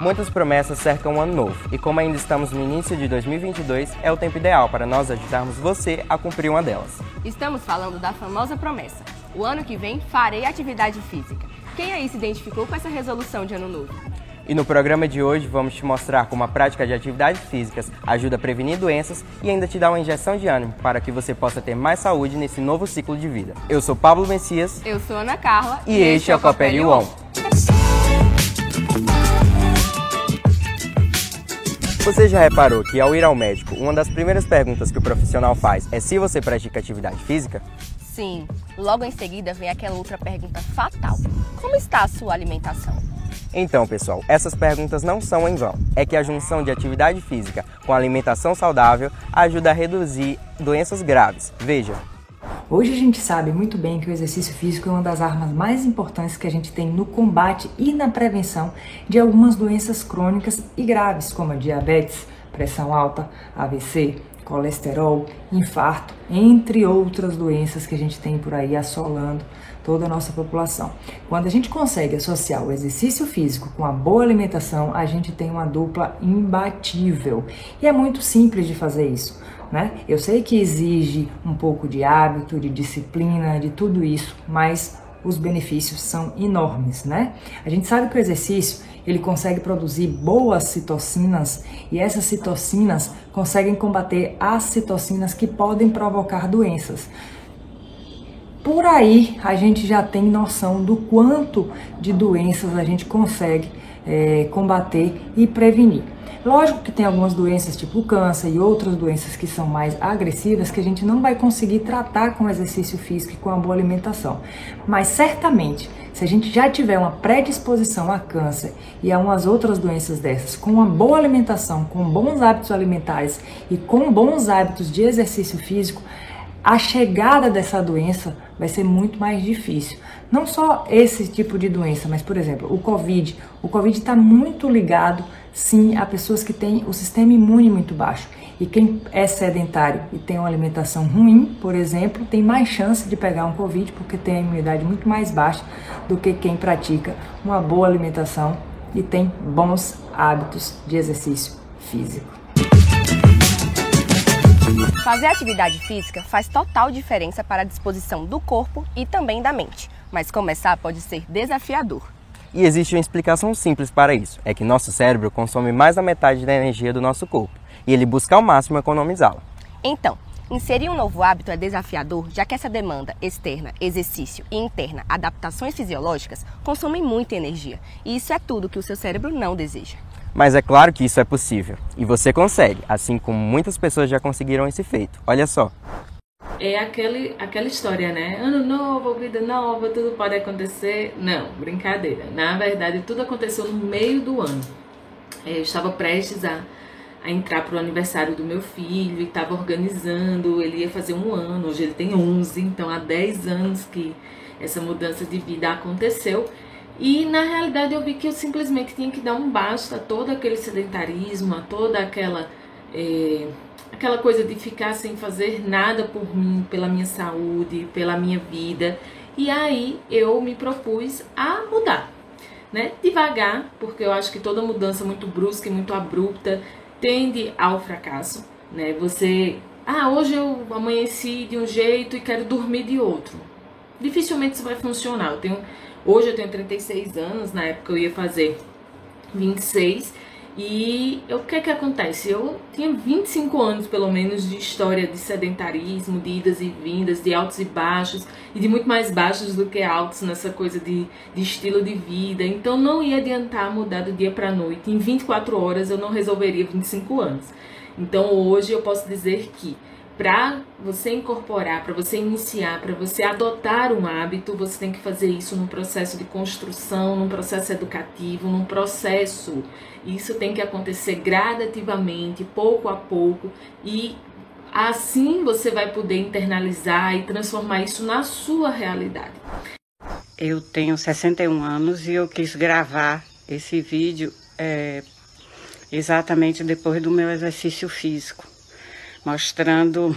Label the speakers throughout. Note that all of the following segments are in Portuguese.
Speaker 1: Muitas promessas cercam o ano novo, e como ainda estamos no início de 2022, é o tempo ideal para nós ajudarmos você a cumprir uma delas.
Speaker 2: Estamos falando da famosa promessa: o ano que vem farei atividade física. Quem aí se identificou com essa resolução de ano novo?
Speaker 1: E no programa de hoje vamos te mostrar como a prática de atividades físicas ajuda a prevenir doenças e ainda te dá uma injeção de ânimo para que você possa ter mais saúde nesse novo ciclo de vida. Eu sou Pablo Messias.
Speaker 2: Eu sou Ana Carla.
Speaker 1: E, e este é o Copel On. Você já reparou que ao ir ao médico, uma das primeiras perguntas que o profissional faz é se você pratica atividade física?
Speaker 2: Sim. Logo em seguida vem aquela outra pergunta fatal: Como está a sua alimentação?
Speaker 1: Então, pessoal, essas perguntas não são em vão. É que a junção de atividade física com alimentação saudável ajuda a reduzir doenças graves. Veja,
Speaker 3: Hoje a gente sabe muito bem que o exercício físico é uma das armas mais importantes que a gente tem no combate e na prevenção de algumas doenças crônicas e graves, como a diabetes, pressão alta, AVC, colesterol, infarto, entre outras doenças que a gente tem por aí assolando toda a nossa população. Quando a gente consegue associar o exercício físico com a boa alimentação, a gente tem uma dupla imbatível. E é muito simples de fazer isso né? Eu sei que exige um pouco de hábito, de disciplina, de tudo isso, mas os benefícios são enormes, né? A gente sabe que o exercício ele consegue produzir boas citocinas e essas citocinas conseguem combater as citocinas que podem provocar doenças. Por aí a gente já tem noção do quanto de doenças a gente consegue é, combater e prevenir. Lógico que tem algumas doenças tipo câncer e outras doenças que são mais agressivas que a gente não vai conseguir tratar com exercício físico e com a boa alimentação. Mas certamente, se a gente já tiver uma predisposição a câncer e a umas outras doenças dessas, com uma boa alimentação, com bons hábitos alimentares e com bons hábitos de exercício físico, a chegada dessa doença vai ser muito mais difícil. Não só esse tipo de doença, mas por exemplo, o Covid. O Covid está muito ligado sim a pessoas que têm o sistema imune muito baixo. E quem é sedentário e tem uma alimentação ruim, por exemplo, tem mais chance de pegar um Covid porque tem a imunidade muito mais baixa do que quem pratica uma boa alimentação e tem bons hábitos de exercício físico.
Speaker 2: Fazer atividade física faz total diferença para a disposição do corpo e também da mente, mas começar pode ser desafiador.
Speaker 1: E existe uma explicação simples para isso: é que nosso cérebro consome mais da metade da energia do nosso corpo e ele busca ao máximo economizá-la.
Speaker 2: Então, inserir um novo hábito é desafiador, já que essa demanda externa, exercício e interna, adaptações fisiológicas, consomem muita energia. E isso é tudo que o seu cérebro não deseja.
Speaker 1: Mas é claro que isso é possível. E você consegue, assim como muitas pessoas já conseguiram esse feito. Olha só
Speaker 4: é aquele, aquela história, né? Ano novo, vida nova, tudo pode acontecer. Não, brincadeira. Na verdade, tudo aconteceu no meio do ano. É, eu estava prestes a, a entrar para o aniversário do meu filho e estava organizando. Ele ia fazer um ano, hoje ele tem 11, então há 10 anos que essa mudança de vida aconteceu. E na realidade eu vi que eu simplesmente tinha que dar um basta a todo aquele sedentarismo, a toda aquela. É, aquela coisa de ficar sem fazer nada por mim, pela minha saúde, pela minha vida. E aí eu me propus a mudar, né? Devagar, porque eu acho que toda mudança muito brusca e muito abrupta tende ao fracasso, né? Você, ah, hoje eu amanheci de um jeito e quero dormir de outro. Dificilmente isso vai funcionar. Eu tenho, hoje eu tenho 36 anos, na época eu ia fazer 26 e o que é que acontece? Eu tinha 25 anos, pelo menos, de história de sedentarismo, de idas e vindas, de altos e baixos, e de muito mais baixos do que altos nessa coisa de, de estilo de vida. Então não ia adiantar mudar do dia para noite. Em 24 horas eu não resolveria 25 anos. Então hoje eu posso dizer que para você incorporar, para você iniciar, para você adotar um hábito, você tem que fazer isso num processo de construção, num processo educativo, num processo. Isso tem que acontecer gradativamente, pouco a pouco, e assim você vai poder internalizar e transformar isso na sua realidade.
Speaker 5: Eu tenho 61 anos e eu quis gravar esse vídeo é, exatamente depois do meu exercício físico mostrando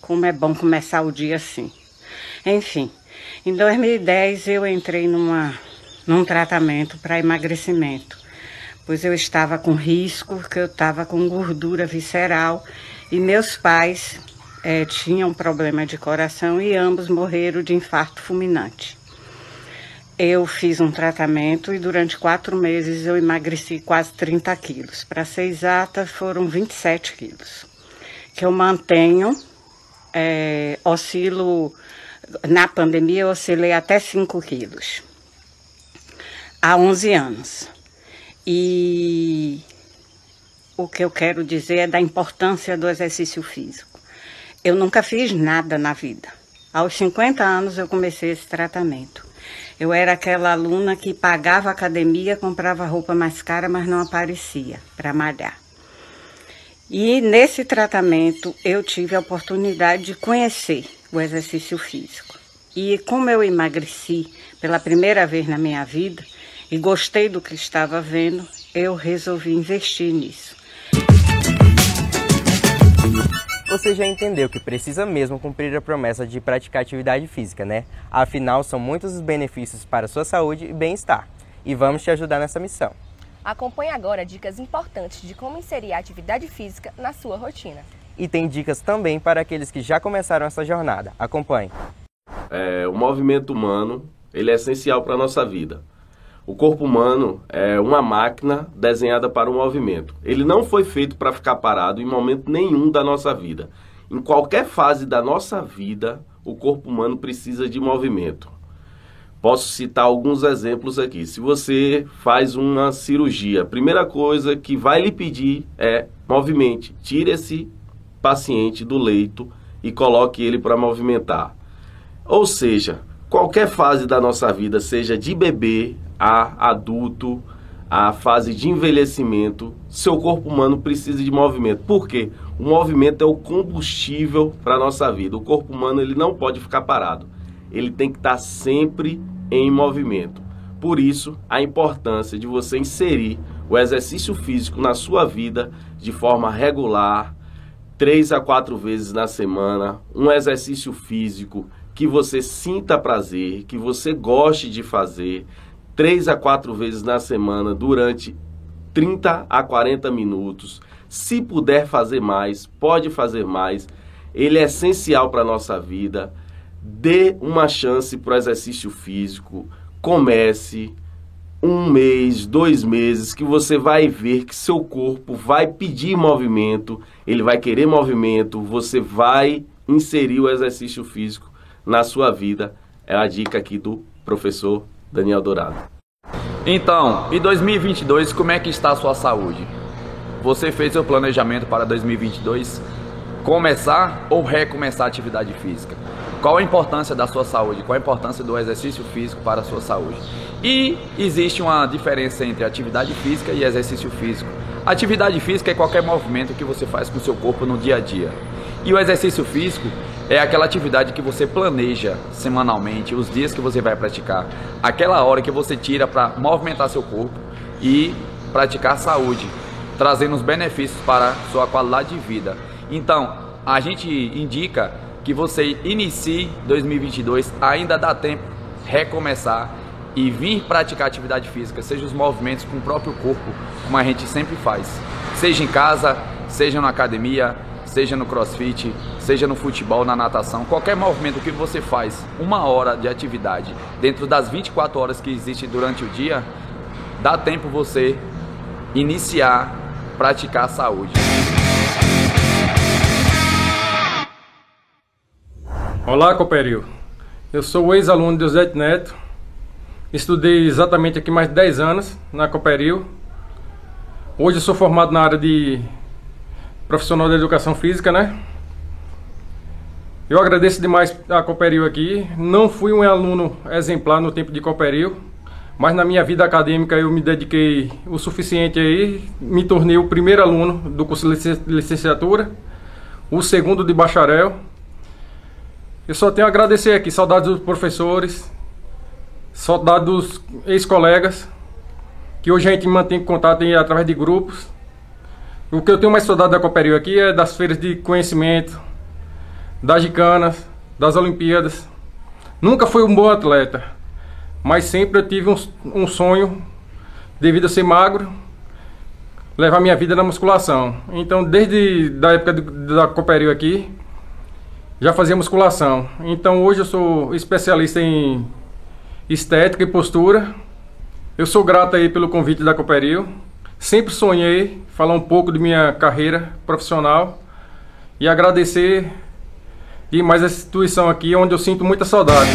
Speaker 5: como é bom começar o dia assim. Enfim, em 2010 eu entrei numa, num tratamento para emagrecimento, pois eu estava com risco, que eu estava com gordura visceral e meus pais é, tinham problema de coração e ambos morreram de infarto fulminante. Eu fiz um tratamento e durante quatro meses eu emagreci quase 30 quilos. Para ser exata, foram 27 quilos. Que eu mantenho, é, oscilo, na pandemia eu oscilei até 5 quilos. Há 11 anos. E o que eu quero dizer é da importância do exercício físico. Eu nunca fiz nada na vida. Aos 50 anos eu comecei esse tratamento. Eu era aquela aluna que pagava academia, comprava roupa mais cara, mas não aparecia para malhar. E nesse tratamento eu tive a oportunidade de conhecer o exercício físico. E como eu emagreci pela primeira vez na minha vida e gostei do que estava vendo, eu resolvi investir nisso.
Speaker 1: Você já entendeu que precisa mesmo cumprir a promessa de praticar atividade física, né? Afinal, são muitos os benefícios para sua saúde e bem-estar. E vamos te ajudar nessa missão.
Speaker 2: Acompanhe agora dicas importantes de como inserir a atividade física na sua rotina.
Speaker 1: E tem dicas também para aqueles que já começaram essa jornada. Acompanhe.
Speaker 6: É, o movimento humano ele é essencial para a nossa vida. O corpo humano é uma máquina desenhada para o movimento. Ele não foi feito para ficar parado em momento nenhum da nossa vida. Em qualquer fase da nossa vida, o corpo humano precisa de movimento. Posso citar alguns exemplos aqui. Se você faz uma cirurgia, a primeira coisa que vai lhe pedir é movimente. Tire esse paciente do leito e coloque ele para movimentar. Ou seja, qualquer fase da nossa vida, seja de bebê a adulto, a fase de envelhecimento, seu corpo humano precisa de movimento. Por quê? O movimento é o combustível para a nossa vida. O corpo humano ele não pode ficar parado. Ele tem que estar sempre em movimento. Por isso, a importância de você inserir o exercício físico na sua vida de forma regular, três a quatro vezes na semana, um exercício físico que você sinta prazer, que você goste de fazer, três a quatro vezes na semana durante 30 a 40 minutos. Se puder fazer mais, pode fazer mais. Ele é essencial para a nossa vida. Dê uma chance para o exercício físico. Comece um mês, dois meses, que você vai ver que seu corpo vai pedir movimento, ele vai querer movimento, você vai inserir o exercício físico na sua vida. É a dica aqui do professor Daniel Dourado.
Speaker 7: Então, em 2022, como é que está a sua saúde? Você fez seu planejamento para 2022? Começar ou recomeçar a atividade física? Qual a importância da sua saúde? Qual a importância do exercício físico para a sua saúde? E existe uma diferença entre atividade física e exercício físico. Atividade física é qualquer movimento que você faz com o seu corpo no dia a dia. E o exercício físico é aquela atividade que você planeja semanalmente, os dias que você vai praticar, aquela hora que você tira para movimentar seu corpo e praticar saúde, trazendo os benefícios para sua qualidade de vida. Então, a gente indica que você inicie 2022, ainda dá tempo recomeçar e vir praticar atividade física, seja os movimentos com o próprio corpo, como a gente sempre faz, seja em casa, seja na academia, seja no crossfit, seja no futebol, na natação, qualquer movimento que você faz, uma hora de atividade dentro das 24 horas que existe durante o dia, dá tempo você iniciar, praticar a saúde.
Speaker 8: Olá, Cooperil. Eu sou o ex-aluno de José Neto. Estudei exatamente aqui mais de 10 anos na Cooperil. Hoje eu sou formado na área de profissional da educação física, né? Eu agradeço demais a Cooperil aqui. Não fui um aluno exemplar no tempo de Cooperil, mas na minha vida acadêmica eu me dediquei o suficiente aí, me tornei o primeiro aluno do curso de licenciatura, o segundo de bacharel. Eu só tenho a agradecer aqui, saudades dos professores, saudades dos ex-colegas, que hoje a gente mantém contato através de grupos. O que eu tenho mais saudade da Cooperil aqui é das feiras de conhecimento, das gicanas, das Olimpíadas. Nunca fui um bom atleta, mas sempre eu tive um, um sonho, devido a ser magro, levar minha vida na musculação. Então, desde da época do, da Cooperil aqui, já fazia musculação. Então, hoje eu sou especialista em estética e postura. Eu sou grato aí pelo convite da Cooperil. Sempre sonhei falar um pouco de minha carreira profissional e agradecer demais essa instituição aqui, onde eu sinto muita saudade.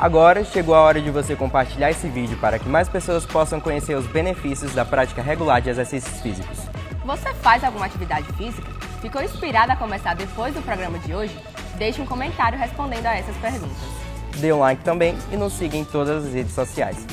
Speaker 1: Agora chegou a hora de você compartilhar esse vídeo para que mais pessoas possam conhecer os benefícios da prática regular de exercícios físicos.
Speaker 2: Você faz alguma atividade física? Ficou inspirado a começar depois do programa de hoje? Deixe um comentário respondendo a essas perguntas.
Speaker 1: Dê um like também e nos siga em todas as redes sociais.